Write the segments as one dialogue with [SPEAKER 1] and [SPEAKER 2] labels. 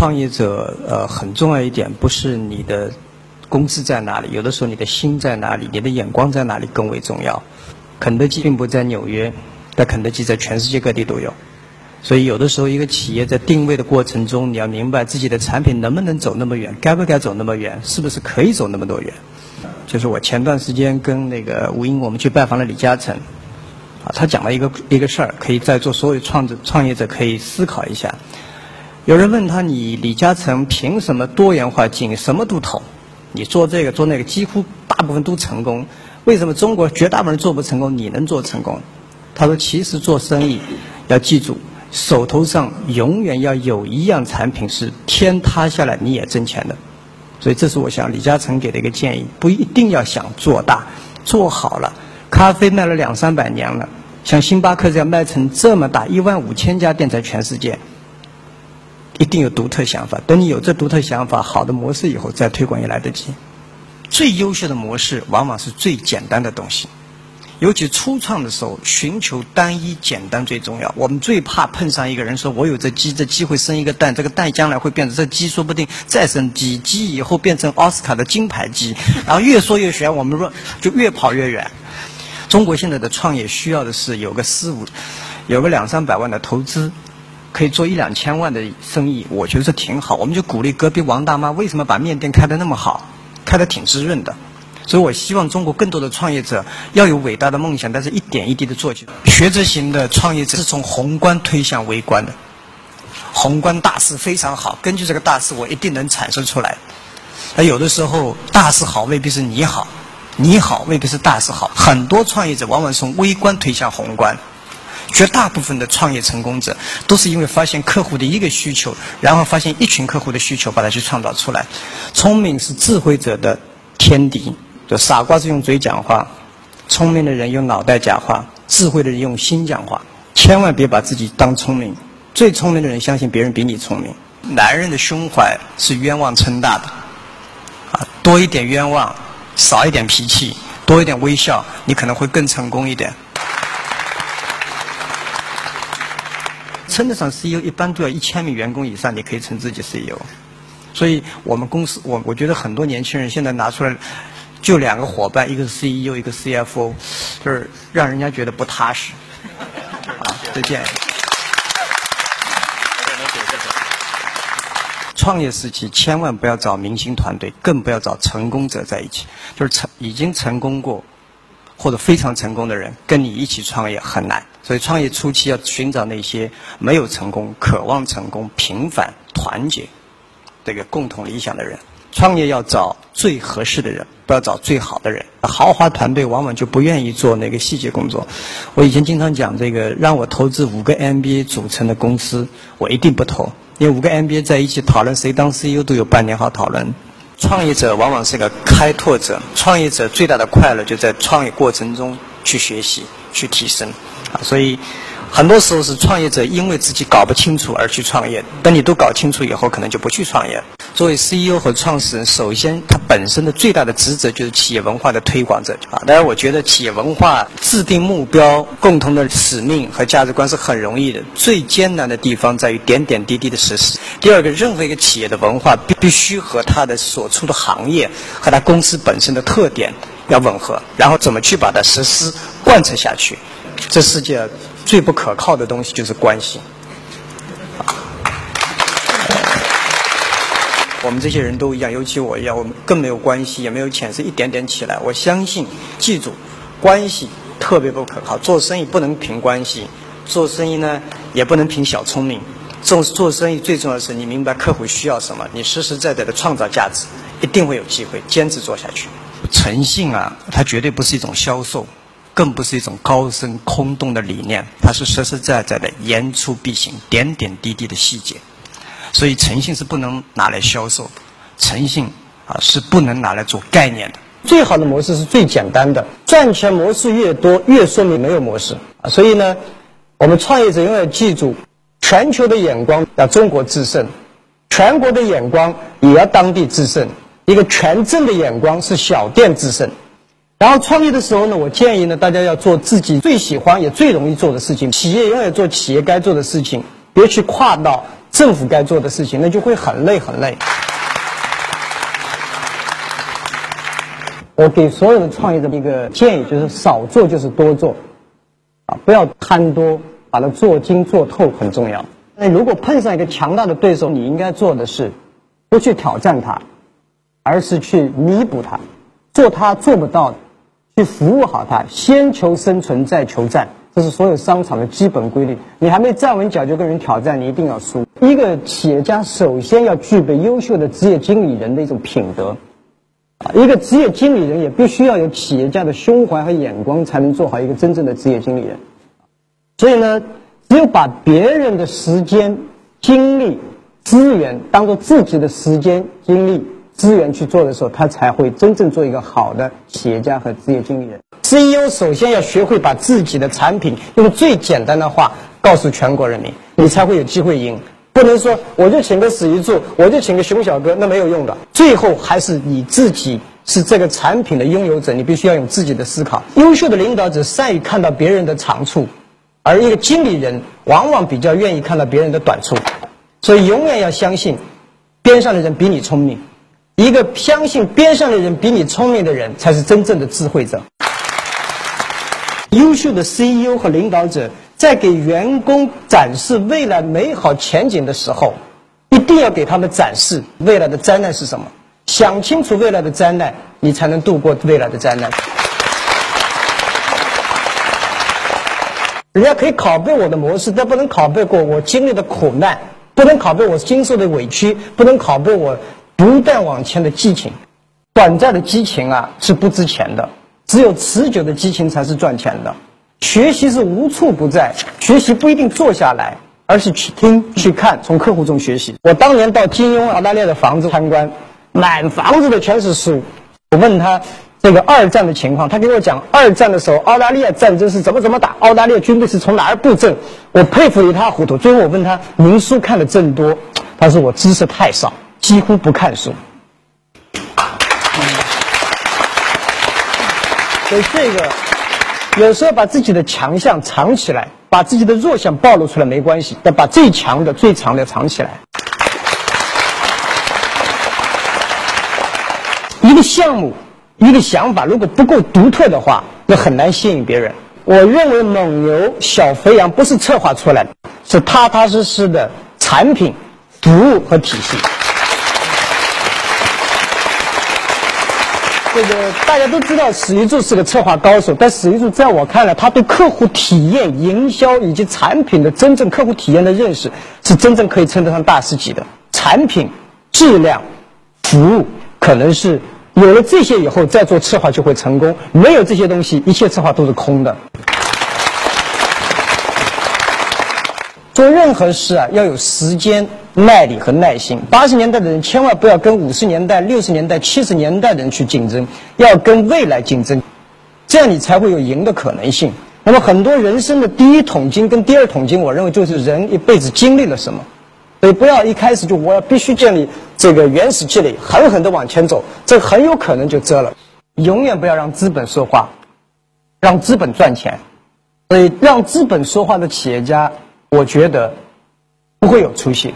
[SPEAKER 1] 创业者呃很重要一点，不是你的工资在哪里，有的时候你的心在哪里，你的眼光在哪里更为重要。肯德基并不在纽约，但肯德基在全世界各地都有。所以有的时候一个企业在定位的过程中，你要明白自己的产品能不能走那么远，该不该走那么远，是不是可以走那么多远。就是我前段时间跟那个吴英，我们去拜访了李嘉诚，啊，他讲了一个一个事儿，可以在座所有创者创业者可以思考一下。有人问他：“你李嘉诚凭什么多元化经营，什么都投？你做这个做那个，几乎大部分都成功。为什么中国绝大部分人做不成功，你能做成功？”他说：“其实做生意要记住，手头上永远要有一样产品是天塌下来你也挣钱的。所以这是我想李嘉诚给的一个建议：不一定要想做大，做好了，咖啡卖了两三百年了，像星巴克这样卖成这么大，一万五千家店在全世界。”一定有独特想法。等你有这独特想法，好的模式以后再推广也来得及。最优秀的模式往往是最简单的东西，尤其初创的时候，寻求单一简单最重要。我们最怕碰上一个人说：“我有这鸡，这鸡会生一个蛋，这个蛋将来会变成这鸡，说不定再生鸡，鸡以后变成奥斯卡的金牌鸡。”然后越说越玄，我们说就越跑越远。中国现在的创业需要的是有个四五，有个两三百万的投资。可以做一两千万的生意，我觉得这挺好。我们就鼓励隔壁王大妈为什么把面店开得那么好，开得挺滋润的。所以我希望中国更多的创业者要有伟大的梦想，但是一点一滴的做起来。学者型的创业者是从宏观推向微观的，宏观大势非常好，根据这个大势我一定能产生出来。那有的时候大势好未必是你好，你好未必是大势好。很多创业者往往从微观推向宏观。绝大部分的创业成功者都是因为发现客户的一个需求，然后发现一群客户的需求，把它去创造出来。聪明是智慧者的天敌，就傻瓜是用嘴讲话，聪明的人用脑袋讲话，智慧的人用心讲话。千万别把自己当聪明，最聪明的人相信别人比你聪明。男人的胸怀是冤枉撑大的，啊，多一点冤枉，少一点脾气，多一点微笑，你可能会更成功一点。称得上 CEO，一般都要一千名员工以上，你可以称自己 CEO。所以我们公司，我我觉得很多年轻人现在拿出来，就两个伙伴，一个是 CEO，一个 CFO，就是让人家觉得不踏实。啊，再见。创业时期千万不要找明星团队，更不要找成功者在一起。就是成已经成功过。或者非常成功的人跟你一起创业很难，所以创业初期要寻找那些没有成功、渴望成功、平凡、团结这个共同理想的人。创业要找最合适的人，不要找最好的人。豪华团队往往就不愿意做那个细节工作。我以前经常讲这个，让我投资五个 MBA 组成的公司，我一定不投，因为五个 MBA 在一起讨论谁当 CEO 都有半年好讨论。创业者往往是个开拓者，创业者最大的快乐就在创业过程中去学习、去提升，啊，所以很多时候是创业者因为自己搞不清楚而去创业，等你都搞清楚以后，可能就不去创业。作为 CEO 和创始人，首先他本身的最大的职责就是企业文化的推广者啊。当然，我觉得企业文化制定目标、共同的使命和价值观是很容易的，最艰难的地方在于点点滴滴的实施。第二个，任何一个企业的文化必必须和它的所处的行业和它公司本身的特点要吻合，然后怎么去把它实施贯彻下去。这世界最不可靠的东西就是关系。我们这些人都一样，尤其我一样，我们更没有关系，也没有钱，是一点点起来。我相信，记住，关系特别不可靠。做生意不能凭关系，做生意呢也不能凭小聪明。做做生意最重要的是你明白客户需要什么，你实实在在的创造价值，一定会有机会坚持做下去。诚信啊，它绝对不是一种销售，更不是一种高深空洞的理念，它是实实在在的言出必行，点点滴滴的细节。所以诚信是不能拿来销售的，诚信啊是不能拿来做概念的。最好的模式是最简单的，赚钱模式越多，越说明没有模式啊。所以呢，我们创业者永远记住，全球的眼光要中国制胜，全国的眼光也要当地制胜。一个全镇的眼光是小店制胜。然后创业的时候呢，我建议呢，大家要做自己最喜欢也最容易做的事情。企业永远做企业该做的事情，别去跨到。政府该做的事情，那就会很累很累。我给所有的创业者一个建议，就是少做就是多做，啊，不要贪多，把它做精做透很重要。那如果碰上一个强大的对手，你应该做的是，不去挑战他，而是去弥补他，做他做不到的，去服务好他，先求生存再求战，这是所有商场的基本规律。你还没站稳脚就跟人挑战，你一定要输。一个企业家首先要具备优秀的职业经理人的一种品德。啊，一个职业经理人也必须要有企业家的胸怀和眼光，才能做好一个真正的职业经理人。所以呢，只有把别人的时间、精力、资源当做自己的时间、精力、资源去做的时候，他才会真正做一个好的企业家和职业经理人。CEO 首先要学会把自己的产品用最简单的话告诉全国人民，你才会有机会赢。不能说我就请个史玉柱，我就请个熊小哥，那没有用的。最后还是你自己是这个产品的拥有者，你必须要用自己的思考。优秀的领导者善于看到别人的长处，而一个经理人往往比较愿意看到别人的短处。所以永远要相信，边上的人比你聪明。一个相信边上的人比你聪明的人，才是真正的智慧者。优秀的 CEO 和领导者。在给员工展示未来美好前景的时候，一定要给他们展示未来的灾难是什么。想清楚未来的灾难，你才能度过未来的灾难。人家可以拷贝我的模式，但不能拷贝过我经历的苦难，不能拷贝我经受的委屈，不能拷贝我不断往前的激情。短暂的激情啊是不值钱的，只有持久的激情才是赚钱的。学习是无处不在，学习不一定坐下来，而是去听、去看，从客户中学习。我当年到金庸澳大利亚的房子参观，满房子的全是书。我问他这个二战的情况，他给我讲二战的时候澳大利亚战争是怎么怎么打，澳大利亚军队是从哪儿布阵。我佩服一塌糊涂。最后我问他：“您书看的真多？”他说：“我知识太少，几乎不看书。”所以这个。有时候把自己的强项藏起来，把自己的弱项暴露出来没关系，但把最强的、最长的藏起来。一个项目、一个想法如果不够独特的话，那很难吸引别人。我认为蒙牛、小肥羊不是策划出来的，是踏踏实实的产品、服务和体系。这个大家都知道，史玉柱是个策划高手。但史玉柱在我看来，他对客户体验、营销以及产品的真正客户体验的认识，是真正可以称得上大师级的。产品、质量、服务，可能是有了这些以后，再做策划就会成功。没有这些东西，一切策划都是空的。做任何事啊，要有时间。耐力和耐心。八十年代的人千万不要跟五十年代、六十年代、七十年代的人去竞争，要跟未来竞争，这样你才会有赢的可能性。那么很多人生的第一桶金跟第二桶金，我认为就是人一辈子经历了什么。所以不要一开始就我要必须建立这个原始积累，狠狠的往前走，这很有可能就折了。永远不要让资本说话，让资本赚钱。所以让资本说话的企业家，我觉得不会有出息。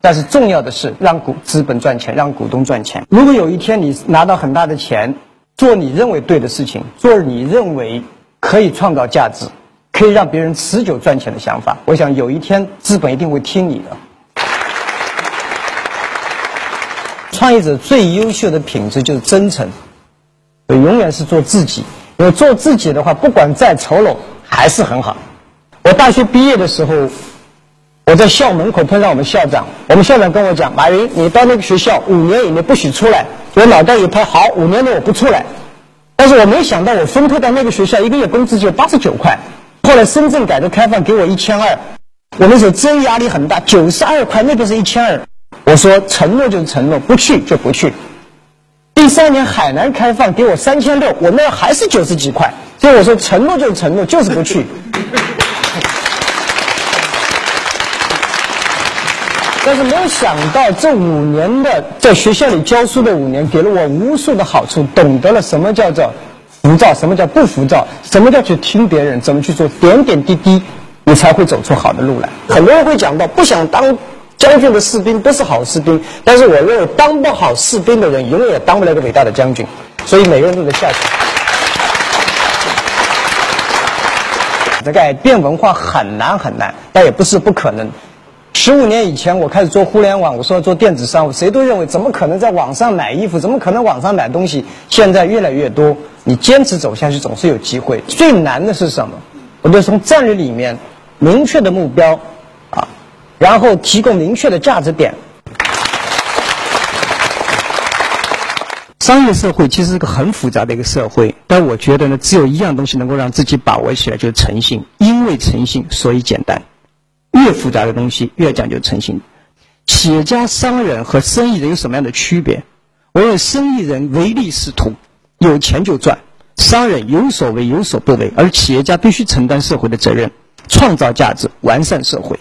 [SPEAKER 1] 但是重要的是让股资本赚钱，让股东赚钱。如果有一天你拿到很大的钱，做你认为对的事情，做你认为可以创造价值、可以让别人持久赚钱的想法，我想有一天资本一定会听你的。创业者最优秀的品质就是真诚，永远是做自己。因为做自己的话，不管再丑陋，还是很好。我大学毕业的时候。我在校门口碰上我们校长，我们校长跟我讲：“马云，你到那个学校五年以内不许出来。”我脑袋一拍，好，五年内我不出来。但是我没想到，我分配到那个学校，一个月工资就八十九块。后来深圳改革开放给我一千二，我那时候真压力很大，九十二块，那边是一千二。我说承诺就是承诺，不去就不去。第三年海南开放给我三千六，我那还是九十几块。所以我说承诺就是承诺，就是不去。但是没有想到，这五年的在学校里教书的五年，给了我无数的好处，懂得了什么叫做浮躁，什么叫不浮躁，什么叫去听别人，怎么去做，点点滴滴，你才会走出好的路来。很多人会讲到，不想当
[SPEAKER 2] 将军的士兵不是好士兵，但是我认为当不好士兵的人，永远也当不了一个伟大的将军。所以每个人都得下去。改变文化很难很难，但也不是不可能。十五年以前，我开始做互联网，我说要做电子商务，谁都认为怎么可能在网上买衣服，怎么可能网上买东西？现在越来越多，你坚持走下去，总是有机会。最难的是什么？我就从战略里面明确的目标啊，然后提供明确的价值点。商业社会其实是个很复杂的一个社会，但我觉得呢，只有一样东西能够让自己把握起来，就是诚信。因为诚信，所以简单。越复杂的东西越讲究诚信。企业家、商人和生意人有什么样的区别？我认为生意人唯利是图，有钱就赚；商人有所为有所不为，而企业家必须承担社会的责任，创造价值，完善社会。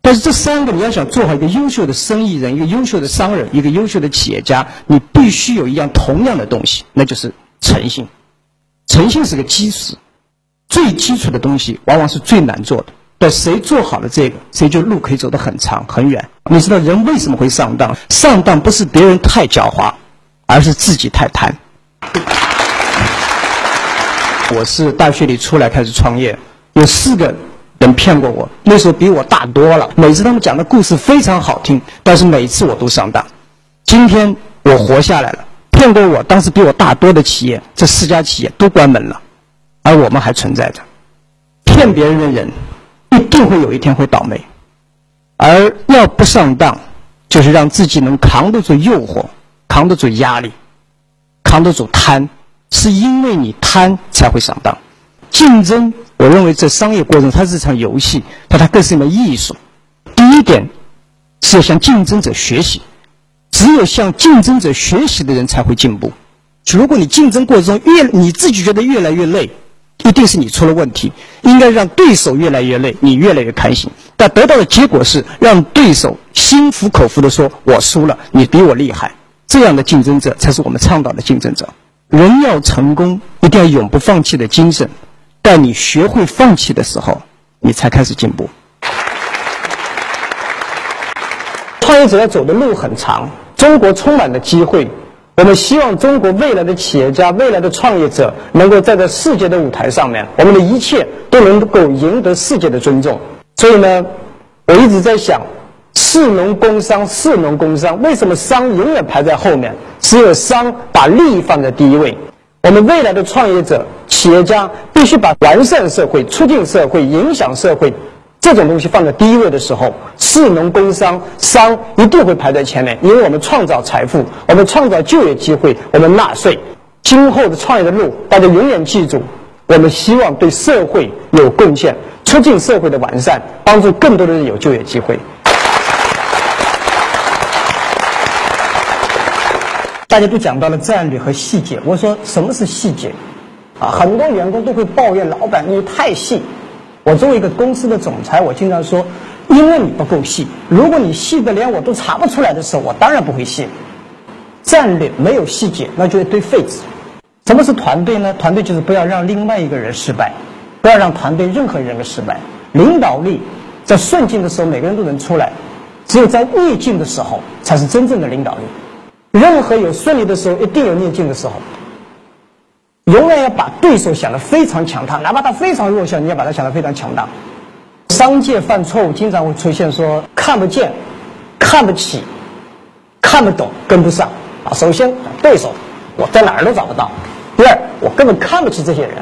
[SPEAKER 2] 但是这三个你要想做好一个优秀的生意人、一个优秀的商人、一个优秀的企业家，你必须有一样同样的东西，那就是诚信。诚信是个基石，最基础的东西往往是最难做的。但谁做好了这个，谁就路可以走得很长很远。你知道人为什么会上当？上当不是别人太狡猾，而是自己太贪。我是大学里出来开始创业，有四个人骗过我，那时候比我大多了。每次他们讲的故事非常好听，但是每次我都上当。今天我活下来了，骗过我当时比我大多的企业，这四家企业都关门了，而我们还存在着。骗别人的人。一定会有一天会倒霉，而要不上当，就是让自己能扛得住诱惑，扛得住压力，扛得住贪，是因为你贪才会上当。竞争，我认为在商业过程它是一场游戏，但它更是一门艺术。第一点是要向竞争者学习，只有向竞争者学习的人才会进步。如果你竞争过程中越你自己觉得越来越累。一定是你出了问题，应该让对手越来越累，你越来越开心。但得到的结果是让对手心服口服的说：“我输了，你比我厉害。”这样的竞争者才是我们倡导的竞争者。人要成功，一定要永不放弃的精神。但你学会放弃的时候，你才开始进步。创业者要走的路很长，中国充满了机会。我们希望中国未来的企业家、未来的创业者能够站在世界的舞台上面，我们的一切都能够赢得世界的尊重。所以呢，我一直在想，士农工商，士农工商，为什么商永远排在后面？只有商把利益放在第一位。我们未来的创业者、企业家必须把完善社会、促进社会、影响社会。这种东西放在第一位的时候，士农工商商一定会排在前面，因为我们创造财富，我们创造就业机会，我们纳税。今后的创业的路，大家永远记住，我们希望对社会有贡献，促进社会的完善，帮助更多的人有就业机会。大家都讲到了战略和细节，我说什么是细节？啊，很多员工都会抱怨老板你太细。我作为一个公司的总裁，我经常说，因为你不够细。如果你细的连我都查不出来的时候，我当然不会细。战略没有细节，那就一堆废纸。什么是团队呢？团队就是不要让另外一个人失败，不要让团队任何人失败。领导力在顺境的时候每个人都能出来，只有在逆境的时候才是真正的领导力。任何有顺利的时候，一定有逆境的时候。永远要把对手想得非常强大，哪怕他非常弱小，你要把他想得非常强大。商界犯错误经常会出现说看不见、看不起、看不懂、跟不上啊。首先，对手我在哪儿都找不到；第二，我根本看不起这些人；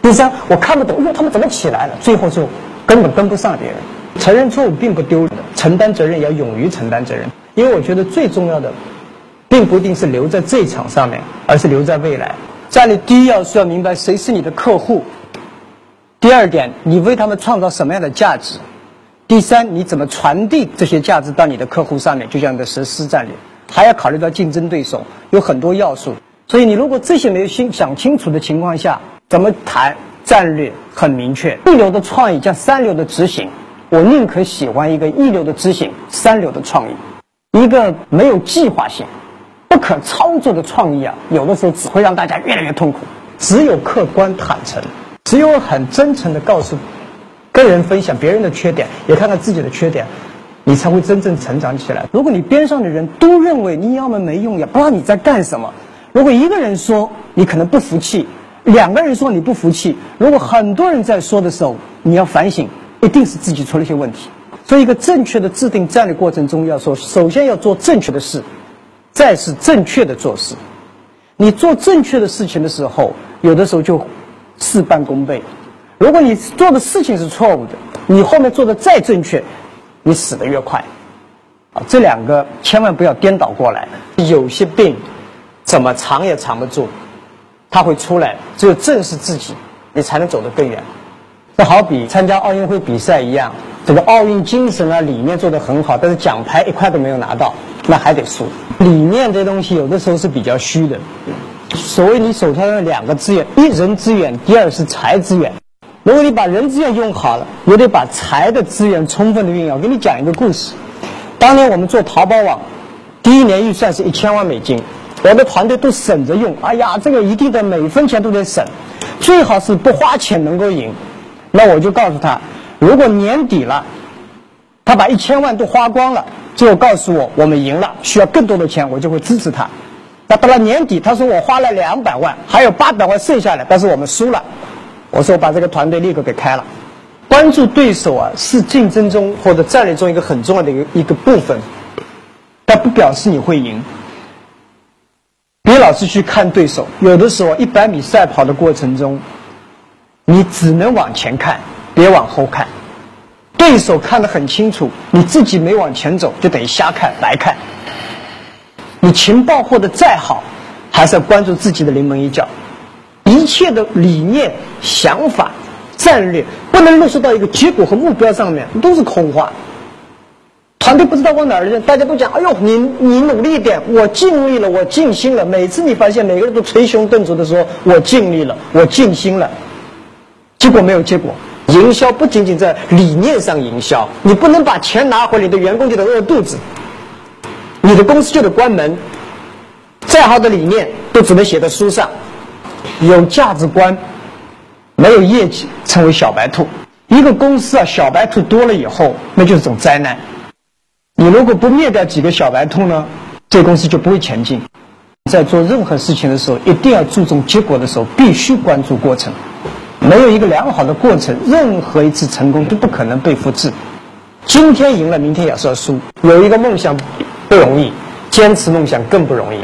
[SPEAKER 2] 第三，我看不懂，因为，他们怎么起来了？最后就根本跟不上别人。承认错误并不丢人，承担责任要勇于承担责任。因为我觉得最重要的，并不一定是留在这一场上面，而是留在未来。战略第一要素要明白谁是你的客户。第二点，你为他们创造什么样的价值？第三，你怎么传递这些价值到你的客户上面？就像你的实施战略，还要考虑到竞争对手，有很多要素。所以你如果这些没有心想清楚的情况下，怎么谈战略很明确？一流的创意加三流的执行，我宁可喜欢一个一流的执行，三流的创意，一个没有计划性。不可操作的创意啊，有的时候只会让大家越来越痛苦。只有客观坦诚，只有很真诚的告诉，跟人分享别人的缺点，也看看自己的缺点，你才会真正成长起来。如果你边上的人都认为你要么没用，也不知道你在干什么。如果一个人说你可能不服气，两个人说你不服气，如果很多人在说的时候，你要反省，一定是自己出了一些问题。所以，一个正确的制定战略过程中，要说首先要做正确的事，再是正确的做事。你做正确的事情的时候，有的时候就事半功倍。如果你做的事情是错误的，你后面做的再正确。你死得越快，啊，这两个千万不要颠倒过来。有些病怎么藏也藏不住，它会出来。只有正视自己，你才能走得更远。这好比参加奥运会比赛一样，这个奥运精神啊、理念做得很好，但是奖牌一块都没有拿到，那还得输。理念这东西有的时候是比较虚的。所谓你手头上的两个资源，一人资源，第二是财资源。如果你把人资源用好了，也得把财的资源充分的运用。我给你讲一个故事。当年我们做淘宝网，第一年预算是一千万美金，我的团队都省着用。哎呀，这个一定得每分钱都得省，最好是不花钱能够赢。那我就告诉他，如果年底了，他把一千万都花光了，最后告诉我我们赢了，需要更多的钱，我就会支持他。那到了年底，他说我花了两百万，还有八百万剩下来，但是我们输了。我说我把这个团队立刻给开了。关注对手啊，是竞争中或者战略中一个很重要的一个一个部分，但不表示你会赢。别老是去看对手，有的时候一百米赛跑的过程中，你只能往前看，别往后看。对手看得很清楚，你自己没往前走，就等于瞎看白看。你情报获得再好，还是要关注自己的临门一脚。一切的理念、想法、战略不能落实到一个结果和目标上面，都是空话。团队不知道往哪儿去，大家都讲：“哎呦，你你努力一点，我尽力了，我尽心了。”每次你发现每个人都捶胸顿足的说：“我尽力了，我尽心了。”结果没有结果。营销不仅仅在理念上营销，你不能把钱拿回来，你的员工就得饿肚子，你的公司就得关门。再好的理念都只能写在书上。有价值观，没有业绩，成为小白兔。一个公司啊，小白兔多了以后，那就是种灾难。你如果不灭掉几个小白兔呢，这公司就不会前进。在做任何事情的时候，一定要注重结果的时候，必须关注过程。没有一个良好的过程，任何一次成功都不可能被复制。今天赢了，明天也是要输。有一个梦想不容易，坚持梦想更不容易。